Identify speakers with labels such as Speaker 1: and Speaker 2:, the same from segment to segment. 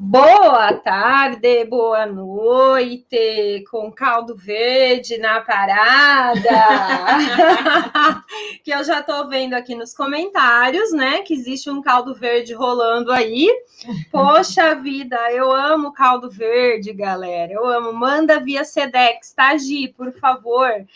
Speaker 1: Boa tarde, boa noite, com caldo verde na parada. que eu já tô vendo aqui nos comentários, né? Que existe um caldo verde rolando aí. Poxa vida, eu amo caldo verde, galera. Eu amo. Manda via Sedex, tá, Gi, por favor.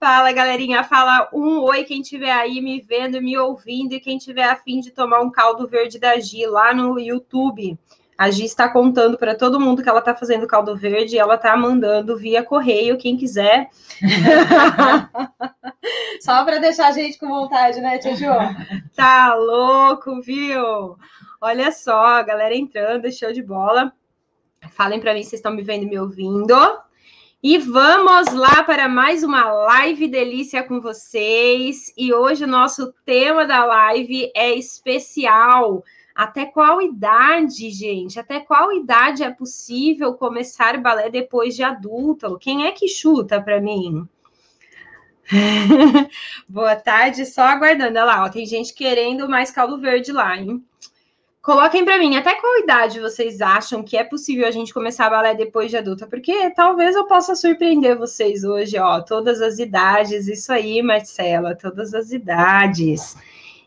Speaker 1: Fala, galerinha. Fala um oi quem estiver aí me vendo, me ouvindo e quem tiver afim de tomar um caldo verde da Gi lá no YouTube. A Gi está contando para todo mundo que ela está fazendo caldo verde e ela está mandando via correio, quem quiser. Só para deixar a gente com vontade, né, Tia Jo? Tá louco, viu? Olha só, galera entrando, show de bola. Falem para mim se estão me vendo e me ouvindo. E vamos lá para mais uma live delícia com vocês. E hoje o nosso tema da live é especial. Até qual idade, gente? Até qual idade é possível começar balé depois de adulto? Quem é que chuta para mim? Boa tarde, só aguardando. Olha lá, ó, tem gente querendo mais caldo verde lá, hein? Coloquem para mim, até qual idade vocês acham que é possível a gente começar balé depois de adulta? Porque talvez eu possa surpreender vocês hoje, ó, todas as idades, isso aí, Marcela, todas as idades.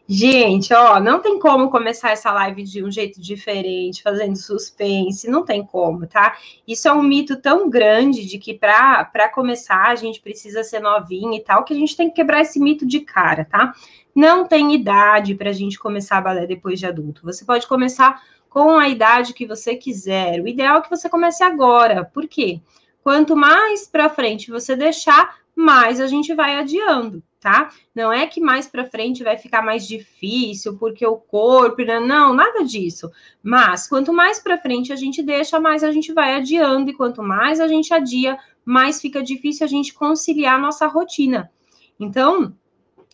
Speaker 1: Gente, ó, não tem como começar essa live de um jeito diferente, fazendo suspense, não tem como, tá? Isso é um mito tão grande de que para começar a gente precisa ser novinha e tal, que a gente tem que quebrar esse mito de cara, tá? Não tem idade para a gente começar a balé depois de adulto. Você pode começar com a idade que você quiser. O ideal é que você comece agora. Por quê? Quanto mais para frente você deixar, mais a gente vai adiando, tá? Não é que mais para frente vai ficar mais difícil porque o corpo, né? não, nada disso. Mas quanto mais para frente a gente deixa, mais a gente vai adiando e quanto mais a gente adia, mais fica difícil a gente conciliar a nossa rotina. Então,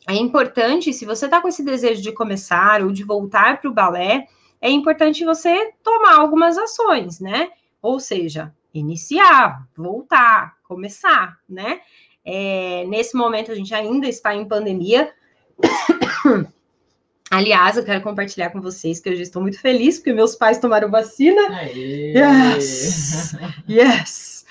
Speaker 1: é importante, se você está com esse desejo de começar ou de voltar para o balé, é importante você tomar algumas ações, né? Ou seja, iniciar, voltar, começar, né? É, nesse momento a gente ainda está em pandemia. Aliás, eu quero compartilhar com vocês que eu já estou muito feliz porque meus pais tomaram vacina. Aê. Yes! Yes!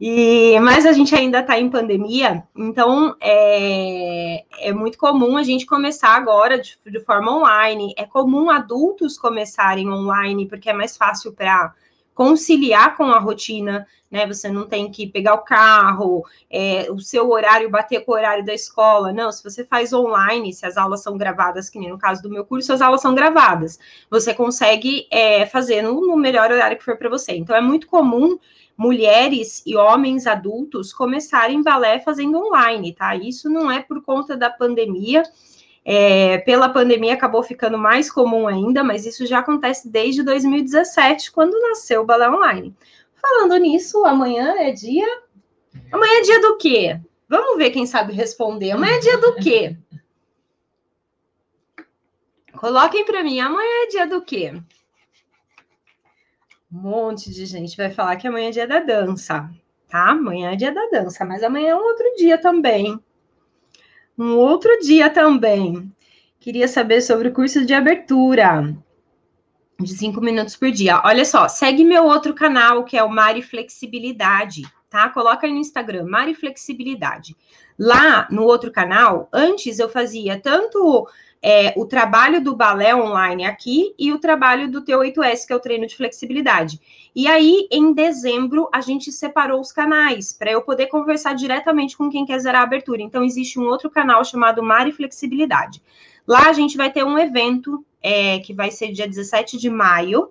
Speaker 1: E, mas a gente ainda está em pandemia, então é, é, muito comum a gente começar agora de, de, forma online. É comum adultos começarem online, porque é mais fácil para conciliar com a rotina, né? Você não tem que pegar o carro, é, o seu horário bater com o horário da escola. Não, se você faz online, se as aulas são gravadas, que nem no caso do meu curso, as aulas são gravadas. Você consegue é, fazer no, no melhor horário que for para você. Então, é muito comum mulheres e homens adultos começarem balé fazendo online, tá? Isso não é por conta da pandemia. É, pela pandemia acabou ficando mais comum ainda, mas isso já acontece desde 2017, quando nasceu o balé online. Falando nisso, amanhã é dia. Amanhã é dia do quê? Vamos ver quem sabe responder. Amanhã é dia do quê? Coloquem para mim, amanhã é dia do quê? Um monte de gente vai falar que amanhã é dia da dança, tá? Amanhã é dia da dança, mas amanhã é um outro dia também. Um outro dia também. Queria saber sobre o curso de abertura de cinco minutos por dia. Olha só, segue meu outro canal, que é o Mari Flexibilidade, tá? Coloca aí no Instagram, Mari Flexibilidade. Lá no outro canal, antes eu fazia tanto é, o trabalho do balé online aqui e o trabalho do T8S, que é o treino de flexibilidade. E aí, em dezembro, a gente separou os canais para eu poder conversar diretamente com quem quer zerar a abertura. Então, existe um outro canal chamado Mari Flexibilidade. Lá a gente vai ter um evento é, que vai ser dia 17 de maio.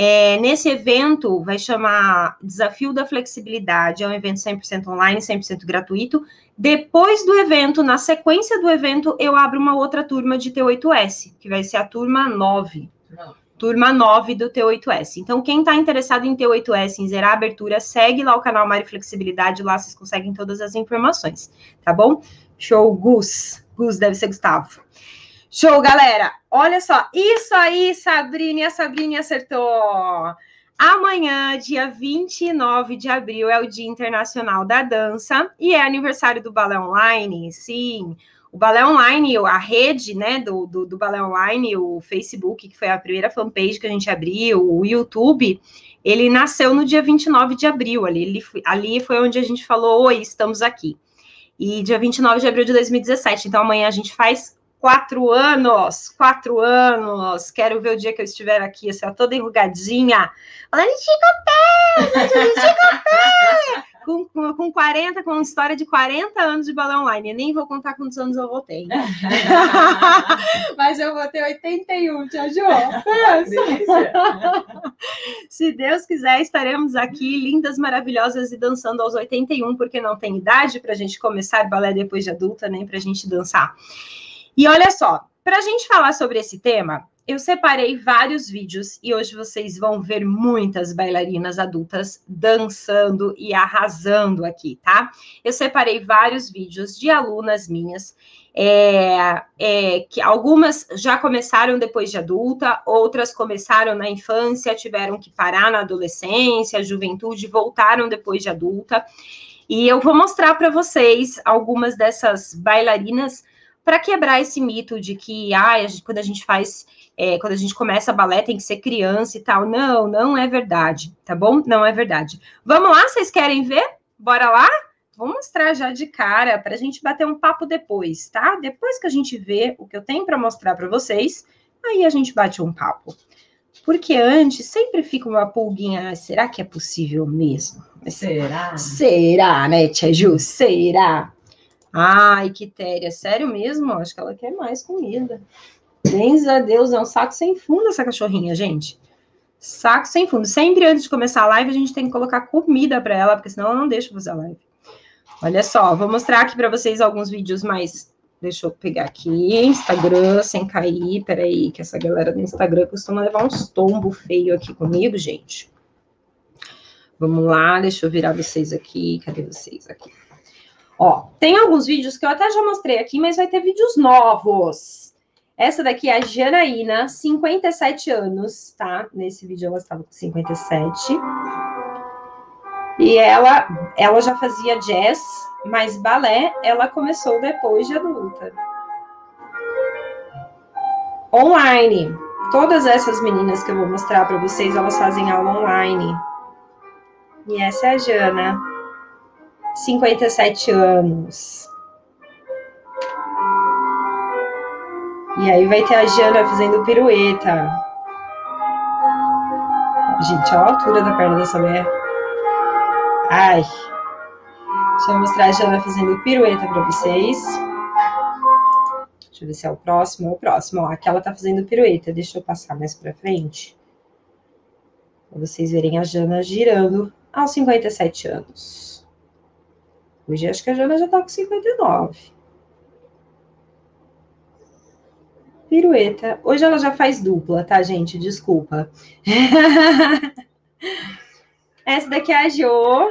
Speaker 1: É, nesse evento, vai chamar Desafio da Flexibilidade, é um evento 100% online, 100% gratuito. Depois do evento, na sequência do evento, eu abro uma outra turma de T8S, que vai ser a turma 9. Não. Turma 9 do T8S. Então, quem está interessado em T8S, em zerar a abertura, segue lá o canal Mari Flexibilidade, lá vocês conseguem todas as informações, tá bom? Show, Gus. Gus deve ser Gustavo. Show, galera. Olha só, isso aí, Sabrina, a Sabrina acertou. Amanhã, dia 29 de abril, é o Dia Internacional da Dança e é aniversário do Balé Online. Sim, O Balé Online, a rede né, do, do, do Balé Online, o Facebook, que foi a primeira fanpage que a gente abriu, o YouTube, ele nasceu no dia 29 de abril. Ali, ele, ali foi onde a gente falou: Oi, estamos aqui. E dia 29 de abril de 2017. Então, amanhã a gente faz quatro anos, quatro anos. Quero ver o dia que eu estiver aqui, assim, toda enrugadinha. Falando, Chico Pé, com, com, com 40, com uma história de 40 anos de balão online. Eu nem vou contar quantos anos eu vou ter. Mas eu vou ter 81, tia Jo. Se Deus quiser, estaremos aqui, lindas, maravilhosas e dançando aos 81, porque não tem idade para a gente começar balé depois de adulta, nem para a gente dançar. E olha só, para a gente falar sobre esse tema, eu separei vários vídeos e hoje vocês vão ver muitas bailarinas adultas dançando e arrasando aqui, tá? Eu separei vários vídeos de alunas minhas, é, é, que algumas já começaram depois de adulta, outras começaram na infância, tiveram que parar na adolescência, juventude, voltaram depois de adulta. E eu vou mostrar para vocês algumas dessas bailarinas para quebrar esse mito de que ah, quando a gente faz é, quando a gente começa balé tem que ser criança e tal. Não, não é verdade, tá bom? Não é verdade. Vamos lá, vocês querem ver? Bora lá? Vou mostrar já de cara para a gente bater um papo depois, tá? Depois que a gente vê o que eu tenho para mostrar para vocês, aí a gente bate um papo. Porque antes sempre fica uma pulguinha, ah, será que é possível mesmo?
Speaker 2: Será?
Speaker 1: Será, né, Tia Ju? Será? Ai, que téria, sério mesmo? Acho que ela quer mais comida. Bens a Deus, é um saco sem fundo essa cachorrinha, gente. Saco sem fundo. Sempre antes de começar a live, a gente tem que colocar comida para ela, porque senão ela não deixa fazer a live. Olha só, vou mostrar aqui para vocês alguns vídeos mais. Deixa eu pegar aqui, Instagram, sem cair. Peraí, que essa galera do Instagram costuma levar uns tombos feio aqui comigo, gente. Vamos lá, deixa eu virar vocês aqui. Cadê vocês aqui? Ó, tem alguns vídeos que eu até já mostrei aqui, mas vai ter vídeos novos. Essa daqui é a Janaína, 57 anos, tá? Nesse vídeo ela estava com 57. E ela, ela já fazia jazz, mas balé ela começou depois de adulta. Online. Todas essas meninas que eu vou mostrar para vocês, elas fazem aula online. E essa é a Jana, 57 anos. E aí vai ter a Jana fazendo pirueta. Gente, olha a altura da perna dessa mulher. Ai. Deixa eu mostrar a Jana fazendo pirueta para vocês. Deixa eu ver se é o próximo. É o próximo. Ó, aqui ela tá fazendo pirueta. Deixa eu passar mais para frente. Para vocês verem a Jana girando aos 57 anos. Hoje acho que a Jana já tá com 59. Pirueta. Hoje ela já faz dupla, tá, gente? Desculpa. Essa daqui é a Jo.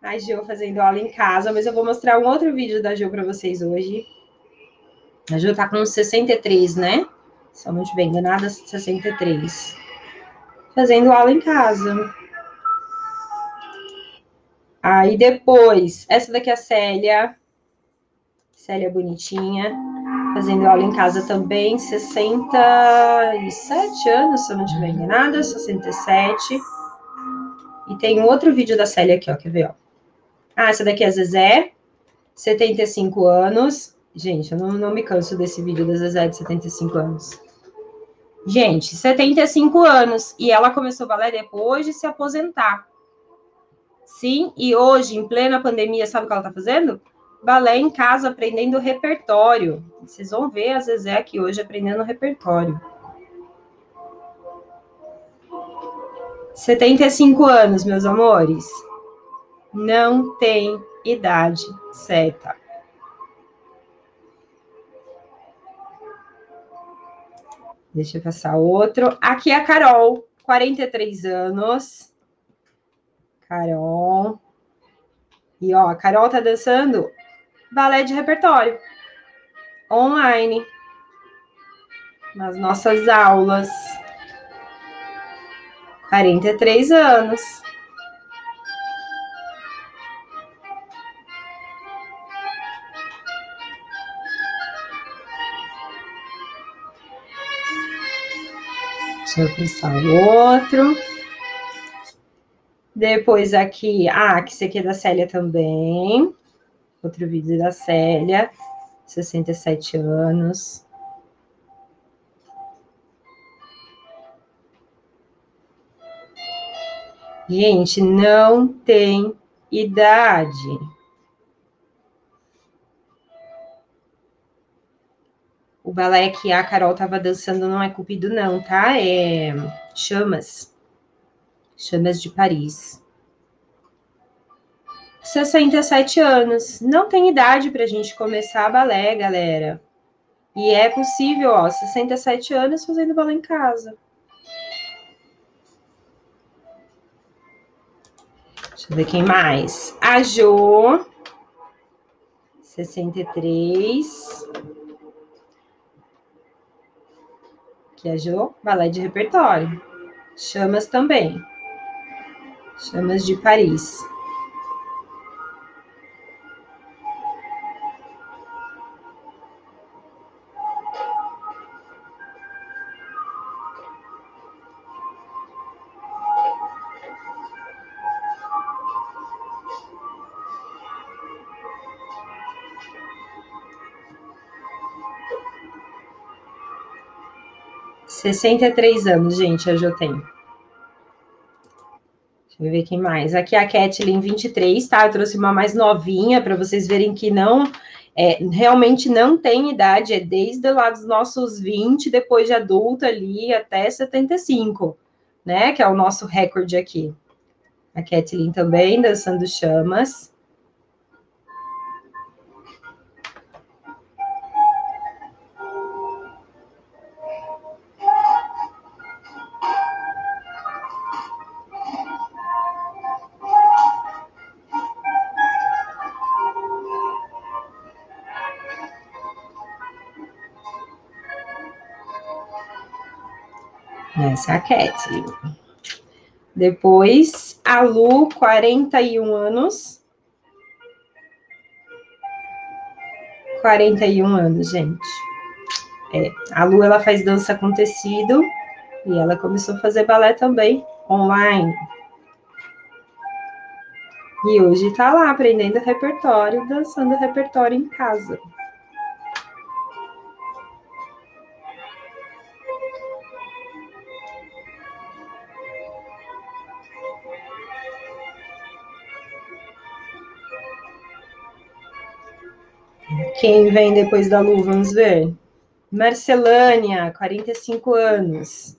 Speaker 1: A Jo fazendo aula em casa, mas eu vou mostrar um outro vídeo da Jo para vocês hoje. A Jo tá com 63, né? Se eu não estiver enganada, 63. Fazendo aula em casa. Aí depois, essa daqui é a Célia. Célia bonitinha. Fazendo aula em casa também, 67 anos, se eu não estiver enganada, 67. E tem outro vídeo da Célia aqui, ó, quer ver, ó. Ah, essa daqui é a Zezé, 75 anos. Gente, eu não, não me canso desse vídeo da Zezé de 75 anos. Gente, 75 anos. E ela começou balé depois de se aposentar. Sim, e hoje, em plena pandemia, sabe o que ela está fazendo? Balé em casa, aprendendo repertório. Vocês vão ver a Zezé aqui hoje aprendendo repertório. 75 anos, meus amores. Não tem idade certa. Deixa eu passar outro. Aqui é a Carol, 43 anos. Carol. E ó, a Carol tá dançando balé de repertório online nas nossas aulas. 43 anos. Deixa eu o outro. Depois aqui, ah, que esse aqui é da Célia também. Outro vídeo da Célia, 67 anos. Gente, não tem idade. O balé que a Carol tava dançando não é Cupido, não, tá? É Chamas. Chamas de Paris. 67 anos. Não tem idade pra gente começar balé, galera. E é possível, ó, 67 anos fazendo balé em casa. Deixa eu ver quem mais. A Jo, 63. Jo, balé de repertório. Chamas também. Chamas de Paris. Sessenta e três anos, gente, hoje eu tenho. Deixa eu ver quem mais. Aqui é a Kathleen, 23, tá? Eu trouxe uma mais novinha para vocês verem que não é, realmente não tem idade, é desde lá dos nossos 20, depois de adulta ali, até 75, né? Que é o nosso recorde aqui. A Kathleen também, dançando chamas. Essa é a Kathleen. Depois, a Lu, 41 anos. 41 anos, gente. É, a Lu, ela faz dança com tecido e ela começou a fazer balé também, online. E hoje tá lá aprendendo repertório, dançando repertório em casa. Quem vem depois da Lu, vamos ver. Marcelânia, 45 anos.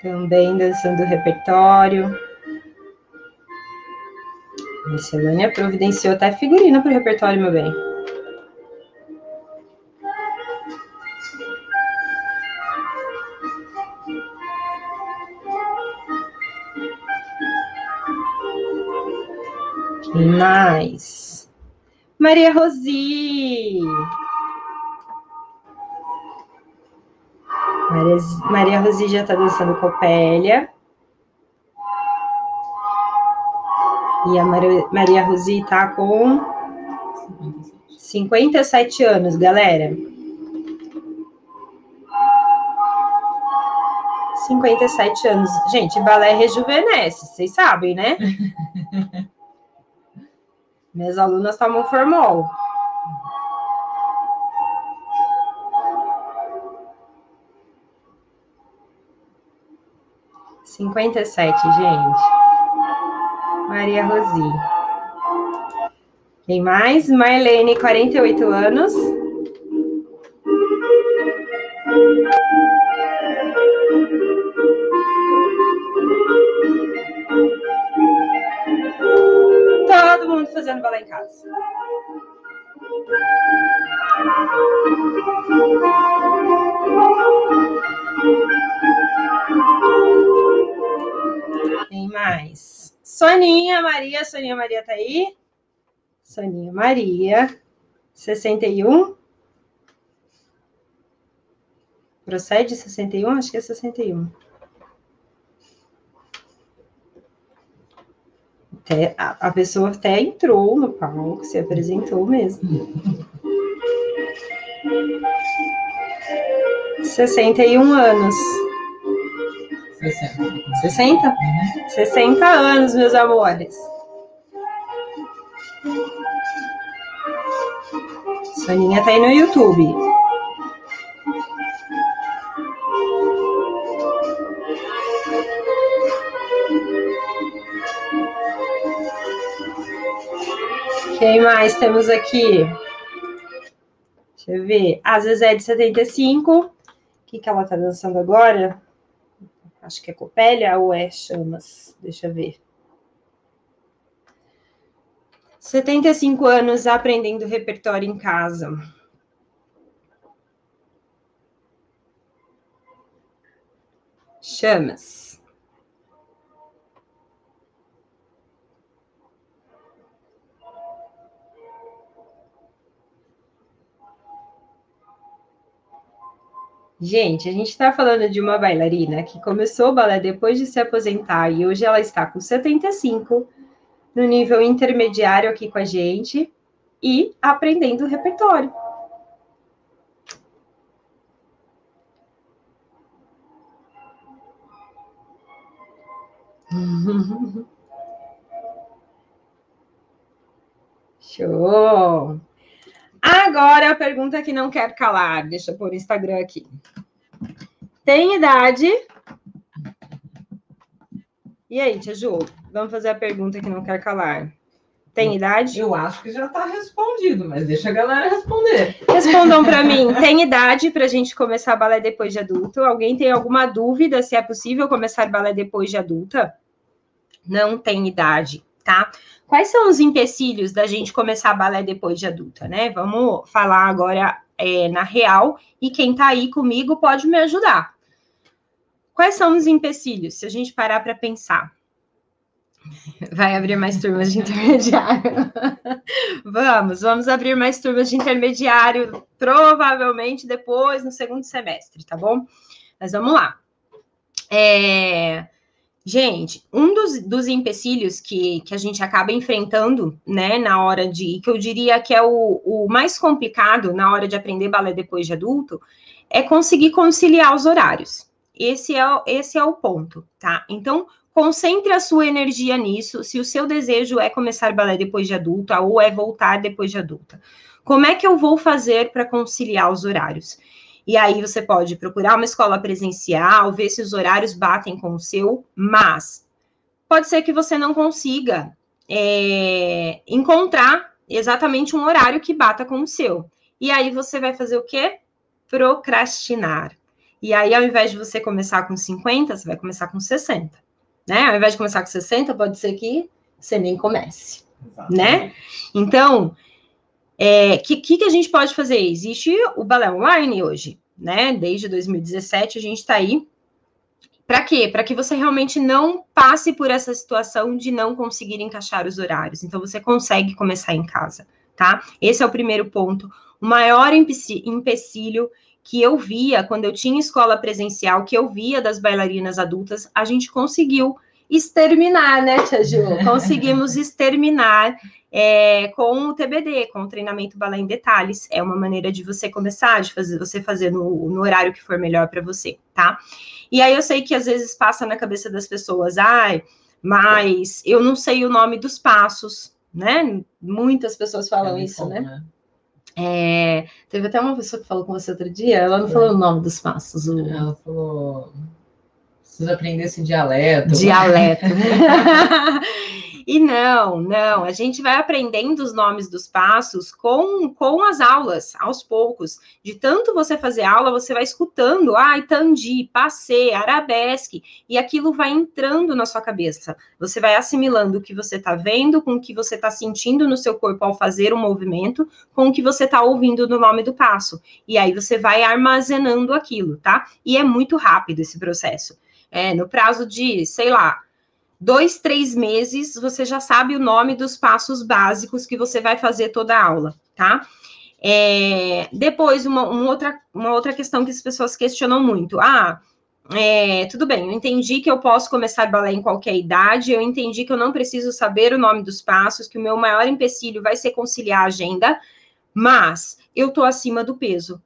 Speaker 1: Também dançando repertório. Marcelânia providenciou até figurino para o repertório, meu bem. Mais? Maria Rosi. Maria, Maria Rosi já está dançando copélia. E a Maria, Maria Rosi está com 57 anos, galera. 57 anos. Gente, balé rejuvenesce, vocês sabem, né? Minhas alunas tomam formol. Cinquenta e sete, gente. Maria Rosi. Quem mais? Marlene, 48 anos. Fazendo balé em casa. Tem mais. Soninha Maria, Soninha Maria tá aí? Soninha Maria, 61. Procede 61? Acho que é 61. Até, a, a pessoa até entrou no palco, se apresentou mesmo. 61 anos.
Speaker 2: 60.
Speaker 1: 60? 60 anos, meus amores. Soninha tá aí no YouTube. Quem mais temos aqui? Deixa eu ver. A Zezé de 75. O que, que ela tá dançando agora? Acho que é Copélia ou é Chamas? Deixa eu ver. 75 anos aprendendo repertório em casa. Chamas. Gente, a gente está falando de uma bailarina que começou o balé depois de se aposentar e hoje ela está com 75, no nível intermediário aqui com a gente e aprendendo o repertório. Show! Agora a pergunta que não quer calar. Deixa eu pôr o Instagram aqui. Tem idade? E aí, Tia Ju? Vamos fazer a pergunta que não quer calar. Tem idade?
Speaker 2: Eu acho que já está respondido, mas deixa a galera responder.
Speaker 1: Respondam para mim. Tem idade para a gente começar balé depois de adulto? Alguém tem alguma dúvida se é possível começar balé depois de adulta? Não tem idade, tá? Quais são os empecilhos da gente começar balé depois de adulta, né? Vamos falar agora é, na real e quem está aí comigo pode me ajudar. Quais são os empecilhos, se a gente parar para pensar? Vai abrir mais turmas de intermediário. vamos, vamos abrir mais turmas de intermediário, provavelmente depois no segundo semestre, tá bom? Mas vamos lá. É, Gente, um dos, dos empecilhos que, que a gente acaba enfrentando, né, na hora de, que eu diria que é o, o mais complicado na hora de aprender balé depois de adulto, é conseguir conciliar os horários. Esse é, esse é o ponto, tá? Então, concentre a sua energia nisso. Se o seu desejo é começar balé depois de adulta ou é voltar depois de adulta, como é que eu vou fazer para conciliar os horários? E aí você pode procurar uma escola presencial, ver se os horários batem com o seu, mas pode ser que você não consiga é, encontrar exatamente um horário que bata com o seu. E aí você vai fazer o quê? Procrastinar. E aí, ao invés de você começar com 50, você vai começar com 60. Né? Ao invés de começar com 60, pode ser que você nem comece. Exatamente. Né? Então, o é, que, que, a gente pode fazer? Existe o balé online hoje, né? Desde 2017 a gente está aí. Para quê? Para que você realmente não passe por essa situação de não conseguir encaixar os horários. Então você consegue começar em casa, tá? Esse é o primeiro ponto. O maior empecilho que eu via quando eu tinha escola presencial, que eu via das bailarinas adultas, a gente conseguiu exterminar, né, Tia Ju? Conseguimos exterminar é, com o TBD, com o treinamento balé em detalhes. É uma maneira de você começar, de fazer você fazer no, no horário que for melhor para você, tá? E aí eu sei que às vezes passa na cabeça das pessoas, ai, mas eu não sei o nome dos passos, né? Muitas pessoas falam é isso, bom, né? né? É, teve até uma pessoa que falou com você outro dia, ela não é. falou o nome dos passos. O...
Speaker 2: Ela falou. Precisa aprender esse dialeto.
Speaker 1: Dialeto. E não, não, a gente vai aprendendo os nomes dos passos com, com as aulas, aos poucos. De tanto você fazer aula, você vai escutando, ai, ah, tandi, passei, arabesque, e aquilo vai entrando na sua cabeça. Você vai assimilando o que você está vendo, com o que você está sentindo no seu corpo ao fazer o movimento, com o que você está ouvindo no nome do passo. E aí você vai armazenando aquilo, tá? E é muito rápido esse processo. É, no prazo de, sei lá, dois, três meses, você já sabe o nome dos passos básicos que você vai fazer toda a aula, tá? É, depois, uma, uma, outra, uma outra questão que as pessoas questionam muito. Ah, é, tudo bem, eu entendi que eu posso começar balé em qualquer idade, eu entendi que eu não preciso saber o nome dos passos, que o meu maior empecilho vai ser conciliar a agenda, mas eu tô acima do peso.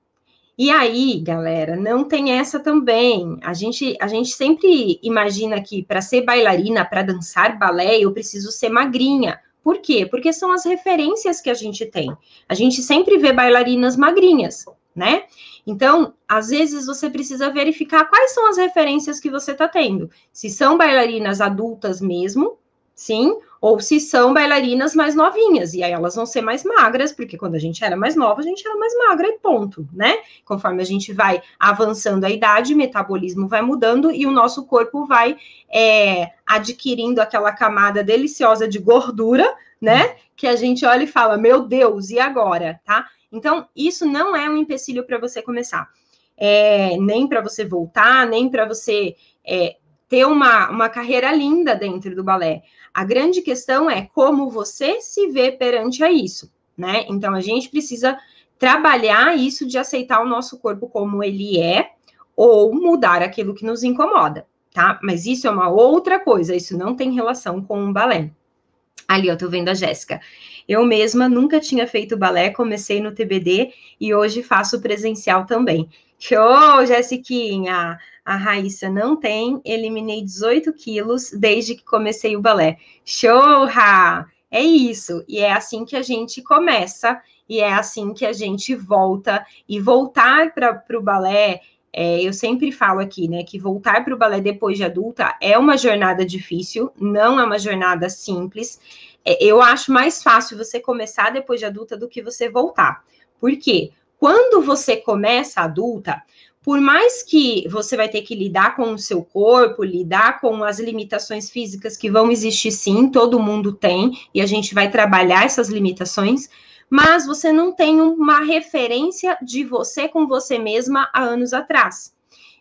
Speaker 1: E aí, galera, não tem essa também. A gente, a gente sempre imagina que para ser bailarina, para dançar balé, eu preciso ser magrinha. Por quê? Porque são as referências que a gente tem. A gente sempre vê bailarinas magrinhas, né? Então, às vezes você precisa verificar quais são as referências que você está tendo. Se são bailarinas adultas mesmo, sim, ou se são bailarinas mais novinhas, e aí elas vão ser mais magras, porque quando a gente era mais nova, a gente era mais magra e ponto, né? Conforme a gente vai avançando a idade, o metabolismo vai mudando e o nosso corpo vai é, adquirindo aquela camada deliciosa de gordura, né? Que a gente olha e fala, meu Deus, e agora, tá? Então, isso não é um empecilho para você começar. É, nem para você voltar, nem para você é, ter uma, uma carreira linda dentro do balé. A grande questão é como você se vê perante a isso, né? Então a gente precisa trabalhar isso de aceitar o nosso corpo como ele é ou mudar aquilo que nos incomoda, tá? Mas isso é uma outra coisa, isso não tem relação com o balé. Ali, eu tô vendo a Jéssica. Eu mesma nunca tinha feito balé, comecei no TBD e hoje faço presencial também. Show, Jessiquinha! A Raíssa não tem, eliminei 18 quilos desde que comecei o balé. Show, Ra! É isso, e é assim que a gente começa, e é assim que a gente volta, e voltar para o balé é, eu sempre falo aqui, né, que voltar para o balé depois de adulta é uma jornada difícil, não é uma jornada simples. É, eu acho mais fácil você começar depois de adulta do que você voltar. Por quê? Quando você começa adulta, por mais que você vai ter que lidar com o seu corpo, lidar com as limitações físicas que vão existir sim, todo mundo tem, e a gente vai trabalhar essas limitações, mas você não tem uma referência de você com você mesma há anos atrás.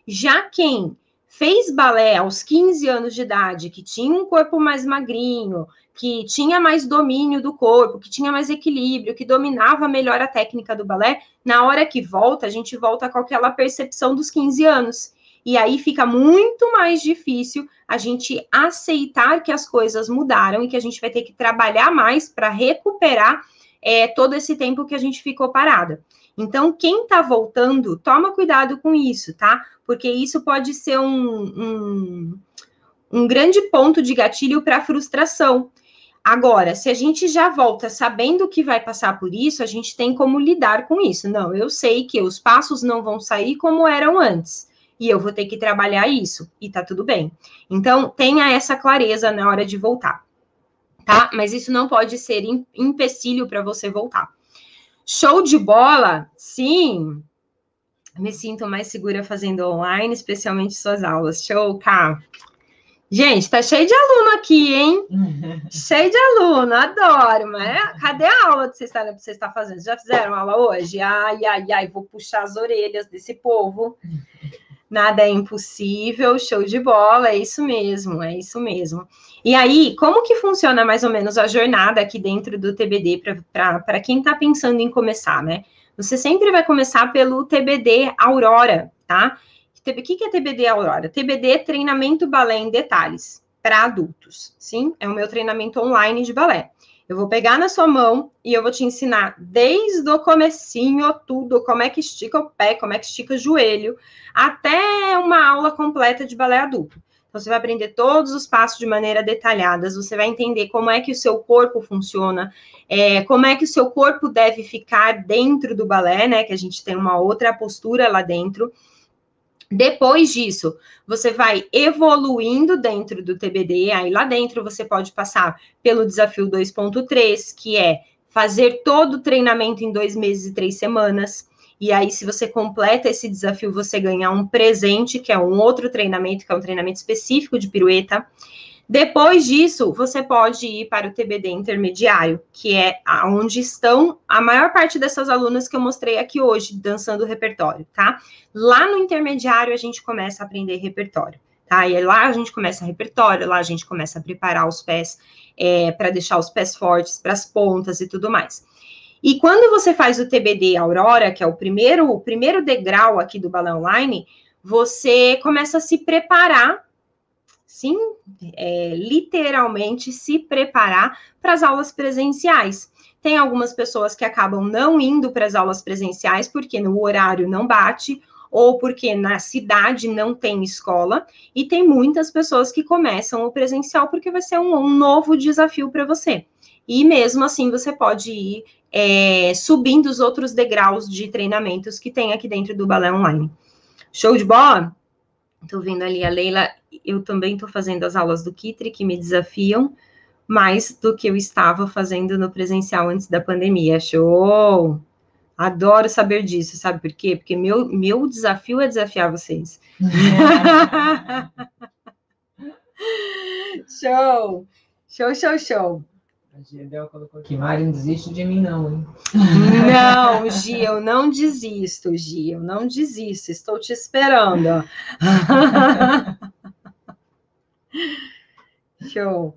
Speaker 1: Já quem fez balé aos 15 anos de idade, que tinha um corpo mais magrinho, que tinha mais domínio do corpo, que tinha mais equilíbrio, que dominava melhor a técnica do balé, na hora que volta, a gente volta com aquela percepção dos 15 anos. E aí fica muito mais difícil a gente aceitar que as coisas mudaram e que a gente vai ter que trabalhar mais para recuperar é, todo esse tempo que a gente ficou parada. Então, quem está voltando, toma cuidado com isso, tá? Porque isso pode ser um, um, um grande ponto de gatilho para frustração. Agora, se a gente já volta sabendo que vai passar por isso, a gente tem como lidar com isso. Não, eu sei que os passos não vão sair como eram antes. E eu vou ter que trabalhar isso. E tá tudo bem. Então, tenha essa clareza na hora de voltar. Tá? Mas isso não pode ser empecilho para você voltar. Show de bola? Sim. Me sinto mais segura fazendo online, especialmente suas aulas. Show, Cá. Gente, tá cheio de aluno aqui, hein? cheio de aluno, adoro, mas cadê a aula que vocês estão, tá, você está fazendo? Já fizeram aula hoje? Ai, ai, ai, vou puxar as orelhas desse povo. Nada é impossível, show de bola, é isso mesmo, é isso mesmo. E aí, como que funciona mais ou menos a jornada aqui dentro do TBD para quem está pensando em começar, né? Você sempre vai começar pelo TBD Aurora, tá? O que é TBD Aurora? TBD é treinamento balé em detalhes para adultos, sim? É o meu treinamento online de balé. Eu vou pegar na sua mão e eu vou te ensinar desde o comecinho tudo, como é que estica o pé, como é que estica o joelho, até uma aula completa de balé adulto. Então, você vai aprender todos os passos de maneira detalhada, você vai entender como é que o seu corpo funciona, é, como é que o seu corpo deve ficar dentro do balé, né? Que a gente tem uma outra postura lá dentro. Depois disso, você vai evoluindo dentro do TBD, aí lá dentro você pode passar pelo desafio 2.3, que é fazer todo o treinamento em dois meses e três semanas. E aí, se você completa esse desafio, você ganha um presente, que é um outro treinamento, que é um treinamento específico de pirueta. Depois disso, você pode ir para o TBD intermediário, que é onde estão a maior parte dessas alunas que eu mostrei aqui hoje, dançando o repertório, tá? Lá no intermediário, a gente começa a aprender repertório, tá? E lá a gente começa repertório, lá a gente começa a preparar os pés é, para deixar os pés fortes para as pontas e tudo mais. E quando você faz o TBD Aurora, que é o primeiro, o primeiro degrau aqui do balão online, você começa a se preparar sim, é, literalmente se preparar para as aulas presenciais. Tem algumas pessoas que acabam não indo para as aulas presenciais porque no horário não bate ou porque na cidade não tem escola, e tem muitas pessoas que começam o presencial porque vai ser um, um novo desafio para você. E mesmo assim você pode ir é, subindo os outros degraus de treinamentos que tem aqui dentro do Balé Online. Show de bola? Estou vendo ali a Leila, eu também estou fazendo as aulas do Kitri, que me desafiam mais do que eu estava fazendo no presencial antes da pandemia. Show! Adoro saber disso, sabe por quê? Porque meu, meu desafio é desafiar vocês. show! Show, show, show.
Speaker 2: Giedel colocou aqui, Mari, não desiste de mim não, hein?
Speaker 1: Não, Gi, eu não desisto, Gi, eu não desisto, estou te esperando. Show.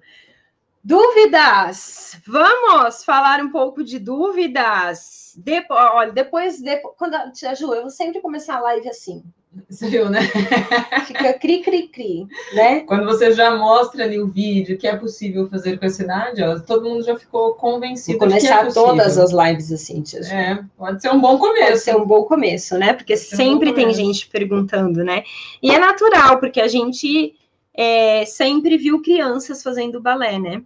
Speaker 1: Dúvidas? Vamos falar um pouco de dúvidas. Depois, olha, depois, depois quando a Ju, eu vou sempre começar a live assim.
Speaker 2: Você viu, né?
Speaker 1: Fica cri, cri, cri, né?
Speaker 2: Quando você já mostra ali o vídeo que é possível fazer com esse Nádia, todo mundo já ficou convencido
Speaker 1: Vou começar é todas as lives assim, tia.
Speaker 2: É, pode ser um bom começo.
Speaker 1: Pode ser um bom começo, né? Porque sempre um tem gente perguntando, né? E é natural, porque a gente é, sempre viu crianças fazendo balé, né?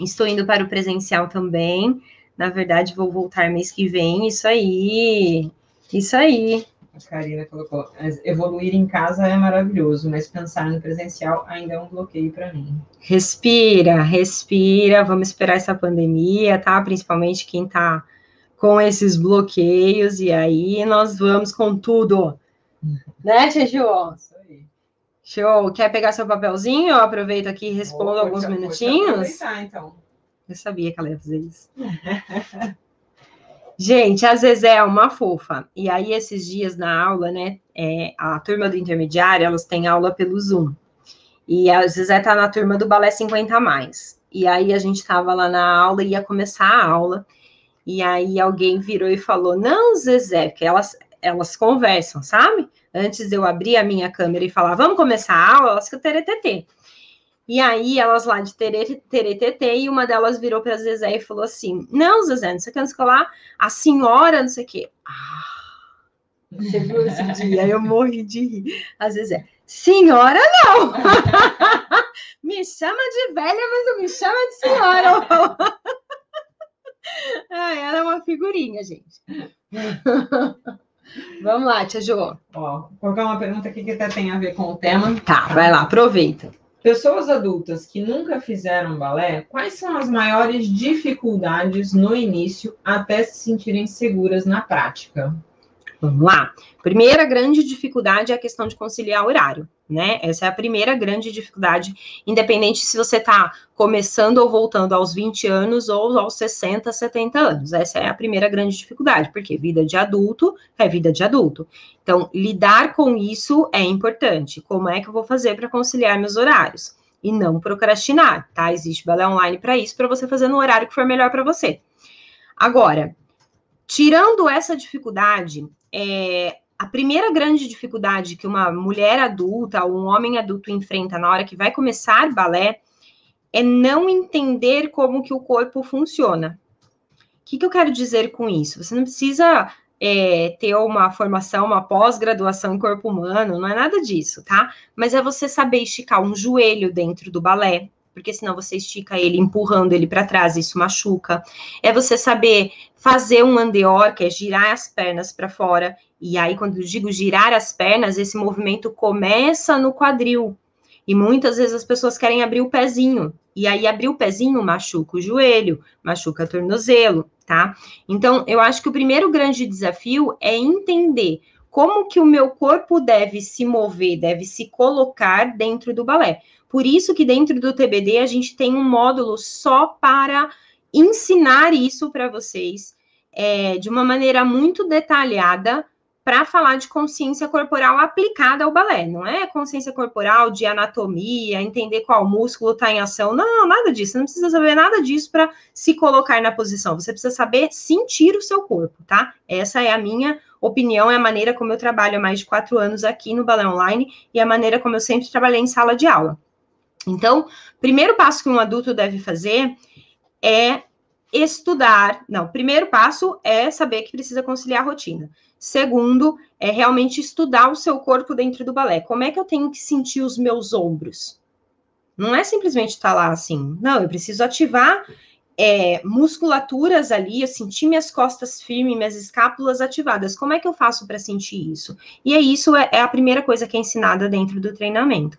Speaker 1: Estou indo para o presencial também. Na verdade, vou voltar mês que vem. Isso aí. Isso aí.
Speaker 2: A Karina colocou: evoluir em casa é maravilhoso, mas pensar no presencial ainda é um bloqueio para mim.
Speaker 1: Respira, respira. Vamos esperar essa pandemia, tá? Principalmente quem tá com esses bloqueios. E aí nós vamos com tudo. né, Tia Isso aí. Show. Quer pegar seu papelzinho? Eu aproveito aqui e respondo alguns minutinhos. então. Eu sabia que ela ia fazer isso. Gente, a Zezé é uma fofa. E aí, esses dias na aula, né? É, a turma do intermediário, elas têm aula pelo Zoom. E a Zezé tá na turma do Balé 50 mais. E aí a gente tava lá na aula, ia começar a aula. E aí alguém virou e falou: Não, Zezé, porque elas, elas conversam, sabe? Antes de eu abrir a minha câmera e falar, vamos começar a aula, elas que teretetê. E aí, elas lá de teretetê, e uma delas virou para Zezé e falou assim: Não, Zezé, não sei o que, não sei o que lá, a senhora, não sei o que. Ah, você viu esse dia? Eu morri de rir. A Zezé, senhora não! me chama de velha, mas não me chama de senhora. ah, ela é uma figurinha, gente. Vamos lá, Tia Jo. Ó,
Speaker 2: vou colocar uma pergunta aqui que até tem a ver com o tema.
Speaker 1: Tá, vai lá, aproveita.
Speaker 2: Pessoas adultas que nunca fizeram balé, quais são as maiores dificuldades no início até se sentirem seguras na prática?
Speaker 1: Vamos lá. Primeira grande dificuldade é a questão de conciliar horário, né? Essa é a primeira grande dificuldade, independente se você está começando ou voltando aos 20 anos ou aos 60, 70 anos. Essa é a primeira grande dificuldade, porque vida de adulto é vida de adulto. Então, lidar com isso é importante. Como é que eu vou fazer para conciliar meus horários? E não procrastinar, tá? Existe balé online para isso, para você fazer no horário que for melhor para você. Agora, tirando essa dificuldade, é, a primeira grande dificuldade que uma mulher adulta ou um homem adulto enfrenta na hora que vai começar balé é não entender como que o corpo funciona. O que, que eu quero dizer com isso? Você não precisa é, ter uma formação, uma pós-graduação em corpo humano, não é nada disso, tá? Mas é você saber esticar um joelho dentro do balé, porque senão você estica ele empurrando ele para trás, isso machuca. É você saber fazer um andeor, que é girar as pernas para fora. E aí, quando eu digo girar as pernas, esse movimento começa no quadril. E muitas vezes as pessoas querem abrir o pezinho. E aí, abrir o pezinho machuca o joelho, machuca o tornozelo, tá? Então, eu acho que o primeiro grande desafio é entender como que o meu corpo deve se mover, deve se colocar dentro do balé. Por isso que dentro do TBD a gente tem um módulo só para ensinar isso para vocês é, de uma maneira muito detalhada para falar de consciência corporal aplicada ao balé. Não é consciência corporal de anatomia, entender qual músculo está em ação. Não, nada disso. Não precisa saber nada disso para se colocar na posição. Você precisa saber sentir o seu corpo, tá? Essa é a minha opinião, é a maneira como eu trabalho há mais de quatro anos aqui no Balé Online e a maneira como eu sempre trabalhei em sala de aula. Então, primeiro passo que um adulto deve fazer é estudar. Não, primeiro passo é saber que precisa conciliar a rotina. Segundo, é realmente estudar o seu corpo dentro do balé. Como é que eu tenho que sentir os meus ombros? Não é simplesmente estar tá lá assim. Não, eu preciso ativar é, musculaturas ali, eu sentir minhas costas firmes, minhas escápulas ativadas. Como é que eu faço para sentir isso? E é isso é, é a primeira coisa que é ensinada dentro do treinamento.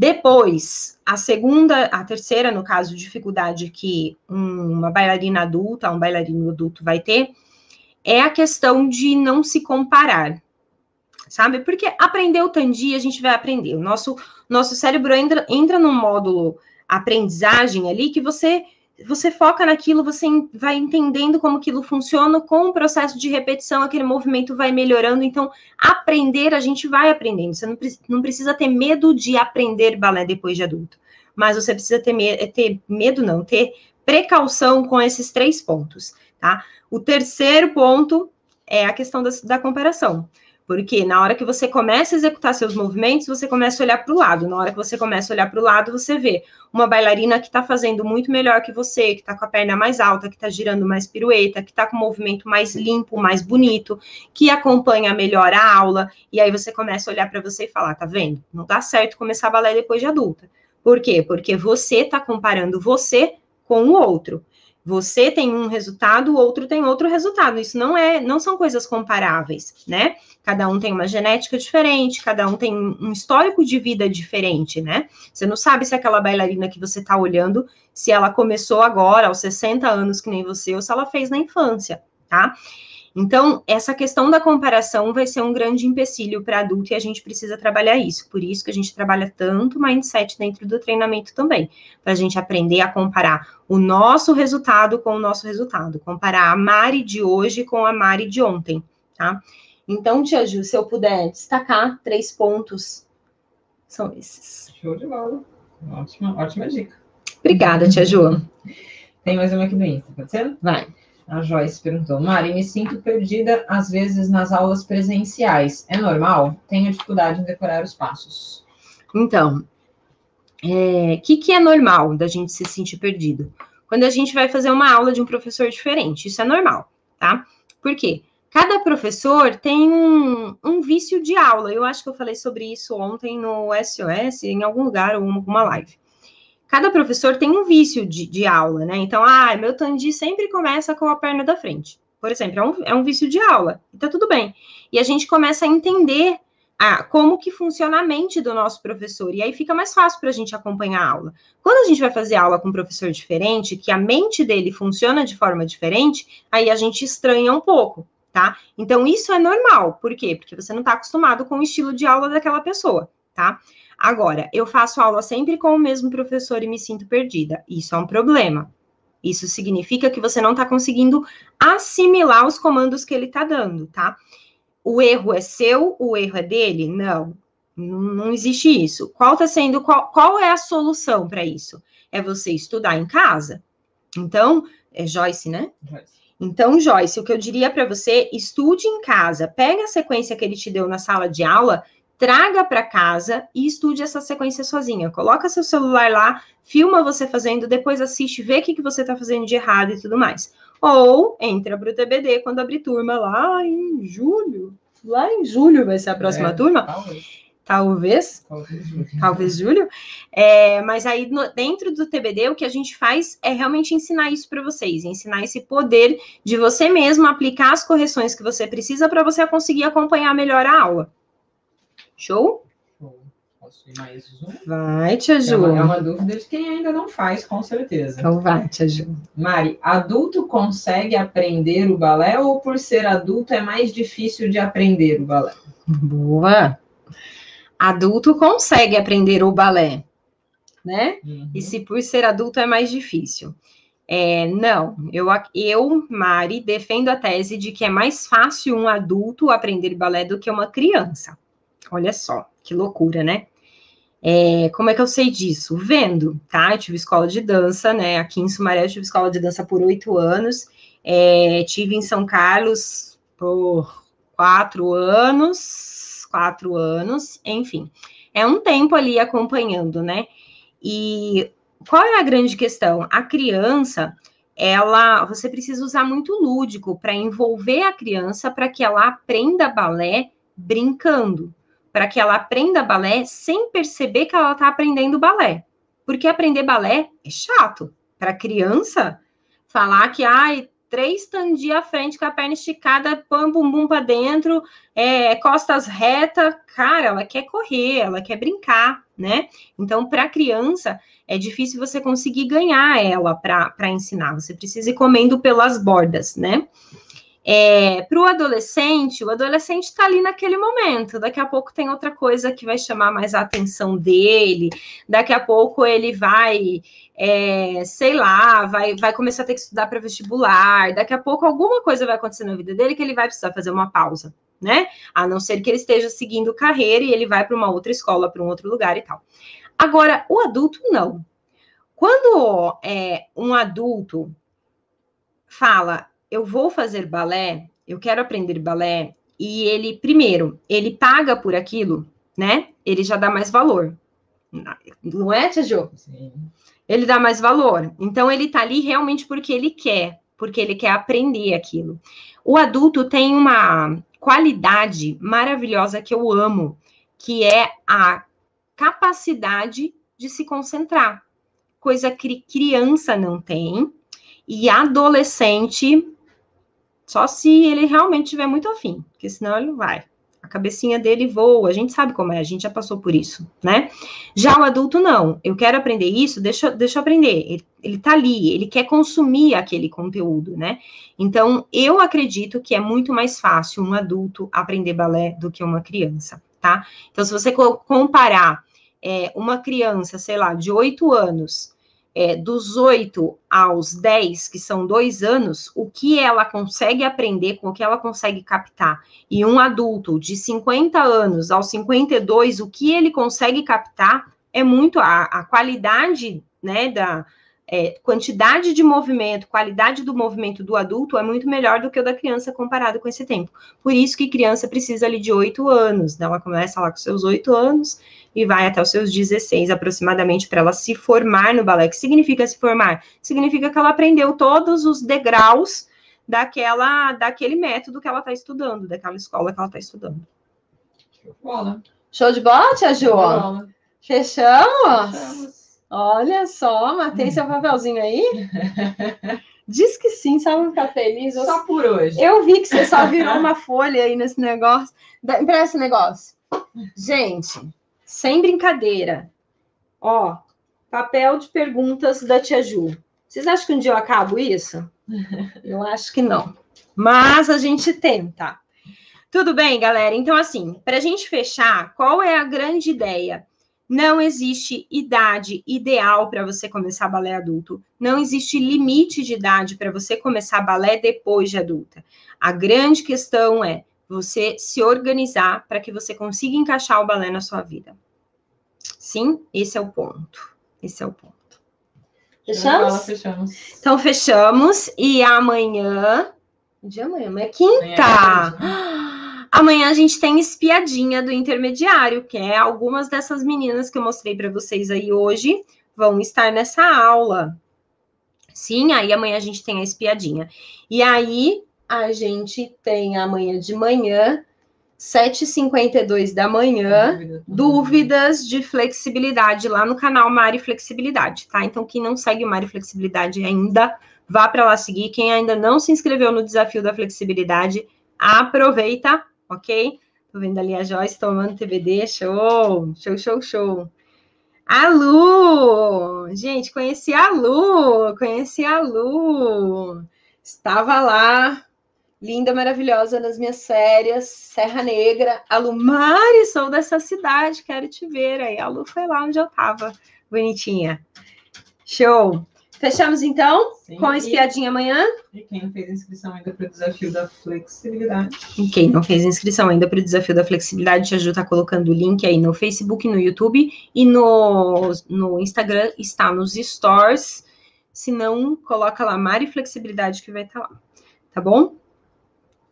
Speaker 1: Depois, a segunda, a terceira, no caso, dificuldade que uma bailarina adulta, um bailarino adulto vai ter, é a questão de não se comparar, sabe? Porque aprender o tandi, a gente vai aprender. O nosso, nosso cérebro entra, entra num módulo aprendizagem ali que você você foca naquilo, você vai entendendo como aquilo funciona, com o processo de repetição, aquele movimento vai melhorando. Então, aprender, a gente vai aprendendo. Você não, não precisa ter medo de aprender balé depois de adulto. Mas você precisa ter, me ter medo, não, ter precaução com esses três pontos, tá? O terceiro ponto é a questão da, da comparação. Porque na hora que você começa a executar seus movimentos, você começa a olhar para o lado. Na hora que você começa a olhar para o lado, você vê uma bailarina que está fazendo muito melhor que você, que está com a perna mais alta, que está girando mais pirueta, que está com o movimento mais limpo, mais bonito, que acompanha melhor a aula. E aí você começa a olhar para você e falar: tá vendo? Não dá certo começar balé depois de adulta. Por quê? Porque você está comparando você com o outro. Você tem um resultado, o outro tem outro resultado. Isso não é, não são coisas comparáveis, né? Cada um tem uma genética diferente, cada um tem um histórico de vida diferente, né? Você não sabe se aquela bailarina que você está olhando, se ela começou agora, aos 60 anos, que nem você, ou se ela fez na infância, tá? Então, essa questão da comparação vai ser um grande empecilho para adulto e a gente precisa trabalhar isso. Por isso que a gente trabalha tanto mindset dentro do treinamento também, para a gente aprender a comparar o nosso resultado com o nosso resultado, comparar a Mari de hoje com a Mari de ontem, tá? Então, Tia Ju, se eu puder destacar três pontos, são esses.
Speaker 2: Show de bola. Ótima, ótima dica.
Speaker 1: Obrigada, Tia Ju.
Speaker 2: Tem mais uma aqui do Insta, pode ser?
Speaker 1: Vai.
Speaker 2: A Joyce perguntou: Mari, me sinto perdida às vezes nas aulas presenciais. É normal? Tenho dificuldade em decorar os passos.
Speaker 1: Então, o é, que, que é normal da gente se sentir perdido? Quando a gente vai fazer uma aula de um professor diferente, isso é normal, tá? Por quê? Cada professor tem um, um vício de aula. Eu acho que eu falei sobre isso ontem no SOS, em algum lugar, ou alguma live cada professor tem um vício de, de aula, né? Então, ah, meu tandi sempre começa com a perna da frente. Por exemplo, é um, é um vício de aula. E tá tudo bem. E a gente começa a entender ah, como que funciona a mente do nosso professor. E aí fica mais fácil para a gente acompanhar a aula. Quando a gente vai fazer aula com um professor diferente, que a mente dele funciona de forma diferente, aí a gente estranha um pouco, tá? Então, isso é normal. Por quê? Porque você não está acostumado com o estilo de aula daquela pessoa, tá? Agora, eu faço aula sempre com o mesmo professor e me sinto perdida. Isso é um problema. Isso significa que você não está conseguindo assimilar os comandos que ele está dando, tá? O erro é seu, o erro é dele? Não, não existe isso. Qual está sendo, qual, qual é a solução para isso? É você estudar em casa. Então, é Joyce, né? Joyce. Então, Joyce, o que eu diria para você, estude em casa, pega a sequência que ele te deu na sala de aula traga para casa e estude essa sequência sozinha. Coloca seu celular lá, filma você fazendo, depois assiste, vê o que, que você está fazendo de errado e tudo mais. Ou entra para o TBD quando abrir turma lá em julho. Lá em julho vai ser a próxima é, turma. Talvez. Talvez. Talvez, julho. É, mas aí, no, dentro do TBD, o que a gente faz é realmente ensinar isso para vocês, ensinar esse poder de você mesmo aplicar as correções que você precisa para você conseguir acompanhar melhor a aula. Show? Show.
Speaker 2: Posso ir mais um?
Speaker 1: Vai, Tia Ju.
Speaker 2: É uma, é uma dúvida de quem ainda não faz, com certeza.
Speaker 1: Então vai, Tia Ju.
Speaker 2: Mari, adulto consegue aprender o balé ou por ser adulto é mais difícil de aprender o balé?
Speaker 1: Boa. Adulto consegue aprender o balé, né? Uhum. E se por ser adulto é mais difícil? É, não, eu, eu, Mari, defendo a tese de que é mais fácil um adulto aprender balé do que uma criança. Olha só, que loucura, né? É, como é que eu sei disso? Vendo, tá? Eu tive escola de dança, né? Aqui em Sumaré eu tive escola de dança por oito anos. É, tive em São Carlos por quatro anos, quatro anos, enfim. É um tempo ali acompanhando, né? E qual é a grande questão? A criança, ela, você precisa usar muito lúdico para envolver a criança para que ela aprenda balé brincando, para que ela aprenda balé sem perceber que ela está aprendendo balé. Porque aprender balé é chato. Para criança, falar que ai, três tandi à frente com a perna esticada, põe o bumbum para dentro, é, costas reta, cara, ela quer correr, ela quer brincar, né? Então, para criança, é difícil você conseguir ganhar ela para ensinar, você precisa ir comendo pelas bordas, né? É, para o adolescente, o adolescente está ali naquele momento. Daqui a pouco tem outra coisa que vai chamar mais a atenção dele. Daqui a pouco ele vai, é, sei lá, vai, vai começar a ter que estudar para vestibular. Daqui a pouco alguma coisa vai acontecer na vida dele que ele vai precisar fazer uma pausa, né? A não ser que ele esteja seguindo carreira e ele vai para uma outra escola, para um outro lugar e tal. Agora, o adulto não. Quando é, um adulto fala, eu vou fazer balé, eu quero aprender balé, e ele, primeiro, ele paga por aquilo, né? Ele já dá mais valor. Não é, Tia Jo? Sim. Ele dá mais valor. Então, ele tá ali realmente porque ele quer, porque ele quer aprender aquilo. O adulto tem uma qualidade maravilhosa que eu amo, que é a capacidade de se concentrar, coisa que criança não tem, e adolescente só se ele realmente tiver muito afim, porque senão ele não vai. A cabecinha dele voa, a gente sabe como é, a gente já passou por isso, né? Já o adulto, não. Eu quero aprender isso, deixa, deixa eu aprender. Ele, ele tá ali, ele quer consumir aquele conteúdo, né? Então, eu acredito que é muito mais fácil um adulto aprender balé do que uma criança, tá? Então, se você comparar é, uma criança, sei lá, de oito anos, é, dos 8 aos 10, que são dois anos, o que ela consegue aprender, com o que ela consegue captar, e um adulto de 50 anos aos 52, o que ele consegue captar é muito a, a qualidade né, da, é, quantidade de movimento, qualidade do movimento do adulto é muito melhor do que o da criança comparado com esse tempo. Por isso que criança precisa ali de oito anos, né? Ela começa lá com seus oito anos e vai até os seus 16 aproximadamente para ela se formar no balé. O que significa se formar? Significa que ela aprendeu todos os degraus daquela, daquele método que ela está estudando, daquela escola que ela está estudando.
Speaker 2: Show de bola.
Speaker 1: Show de bola, tia Jo? Fechamos? Fechamos. Olha só, matei seu papelzinho aí. Diz que sim, só pra ficar feliz.
Speaker 2: Só por hoje.
Speaker 1: Eu vi que você só virou uma folha aí nesse negócio. Empresta esse negócio. Gente, sem brincadeira. Ó, papel de perguntas da Tia Ju. Vocês acham que um dia eu acabo isso? Eu acho que não. Mas a gente tenta. Tudo bem, galera? Então, assim, para a gente fechar, qual é a grande ideia? Não existe idade ideal para você começar balé adulto. Não existe limite de idade para você começar balé depois de adulta. A grande questão é você se organizar para que você consiga encaixar o balé na sua vida. Sim, esse é o ponto. Esse é o ponto.
Speaker 2: Fechamos? fechamos.
Speaker 1: Então, fechamos. E amanhã. De amanhã, mas é quinta. Amanhã é Amanhã a gente tem espiadinha do intermediário, que é algumas dessas meninas que eu mostrei para vocês aí hoje vão estar nessa aula. Sim, aí amanhã a gente tem a espiadinha. E aí a gente tem amanhã de manhã, 7h52 da manhã, dúvidas de flexibilidade lá no canal Mari Flexibilidade, tá? Então, quem não segue o Mari Flexibilidade ainda, vá para lá seguir. Quem ainda não se inscreveu no desafio da flexibilidade, aproveita ok? Tô vendo ali a Joyce tomando TBD, show, show, show, show. A Lu! Gente, conheci a Lu, conheci a Lu. Estava lá, linda, maravilhosa nas minhas férias, Serra Negra. A Lu, Mari, sou dessa cidade, quero te ver. Aí a Lu foi lá onde eu tava, bonitinha. Show! Fechamos então Sim, com a espiadinha e, amanhã.
Speaker 2: E quem não fez inscrição ainda para o desafio da flexibilidade.
Speaker 1: E quem não fez inscrição ainda para o desafio da flexibilidade, a Ju está colocando o link aí no Facebook, no YouTube e no, no Instagram, está nos stores. Se não, coloca lá Mari Flexibilidade que vai estar tá lá. Tá bom?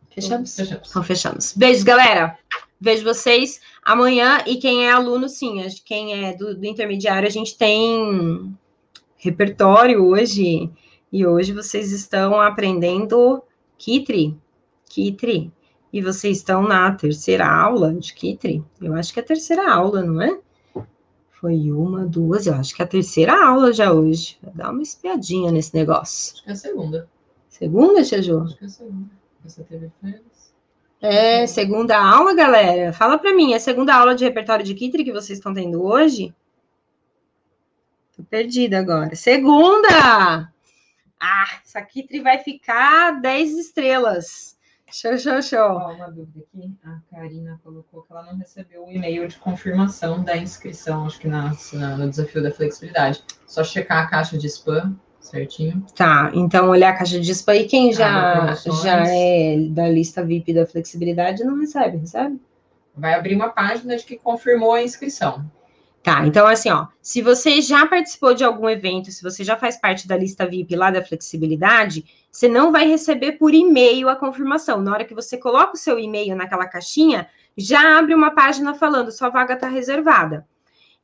Speaker 1: Fechamos?
Speaker 2: Fechamos.
Speaker 1: Então fechamos. Beijos, galera. Vejo vocês amanhã. E quem é aluno, sim, quem é do, do intermediário, a gente tem repertório hoje E hoje vocês estão aprendendo Kitri. Kitri. E vocês estão na terceira aula de Kitri. Eu acho que é a terceira aula, não é? Foi uma, duas, eu acho que é a terceira aula já hoje. Vou dar uma espiadinha nesse negócio.
Speaker 2: Acho que é a segunda.
Speaker 1: Segunda, Tia Ju?
Speaker 2: Acho que é a segunda. Essa teve férias.
Speaker 1: É, segunda aula, galera. Fala pra mim, é segunda aula de repertório de Kitri que vocês estão tendo hoje? Perdida agora. Segunda! Ah, essa Kitri vai ficar 10 estrelas. Show, show, show.
Speaker 2: Ó, uma dúvida aqui. A Karina colocou que ela não recebeu o e-mail de confirmação da inscrição, acho que na, na- no desafio da flexibilidade. Só checar a caixa de spam certinho.
Speaker 1: Tá, então olhar a caixa de spam e quem
Speaker 2: Ah,
Speaker 1: já, já é da lista VIP da flexibilidade não recebe, recebe?
Speaker 2: Vai abrir uma página de que confirmou a inscrição.
Speaker 1: Tá, então assim, ó, se você já participou de algum evento, se você já faz parte da lista VIP lá da flexibilidade, você não vai receber por e-mail a confirmação. Na hora que você coloca o seu e-mail naquela caixinha, já abre uma página falando sua vaga está reservada.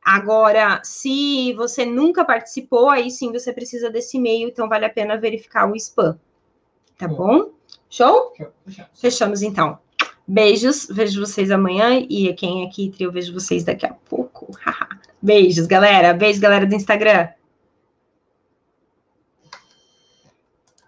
Speaker 1: Agora, se você nunca participou, aí sim você precisa desse e-mail, então vale a pena verificar o spam. Tá bom? Show? Fechamos então. Beijos, vejo vocês amanhã e quem é aqui, eu vejo vocês daqui a pouco. Beijos, galera. Beijo, galera do Instagram.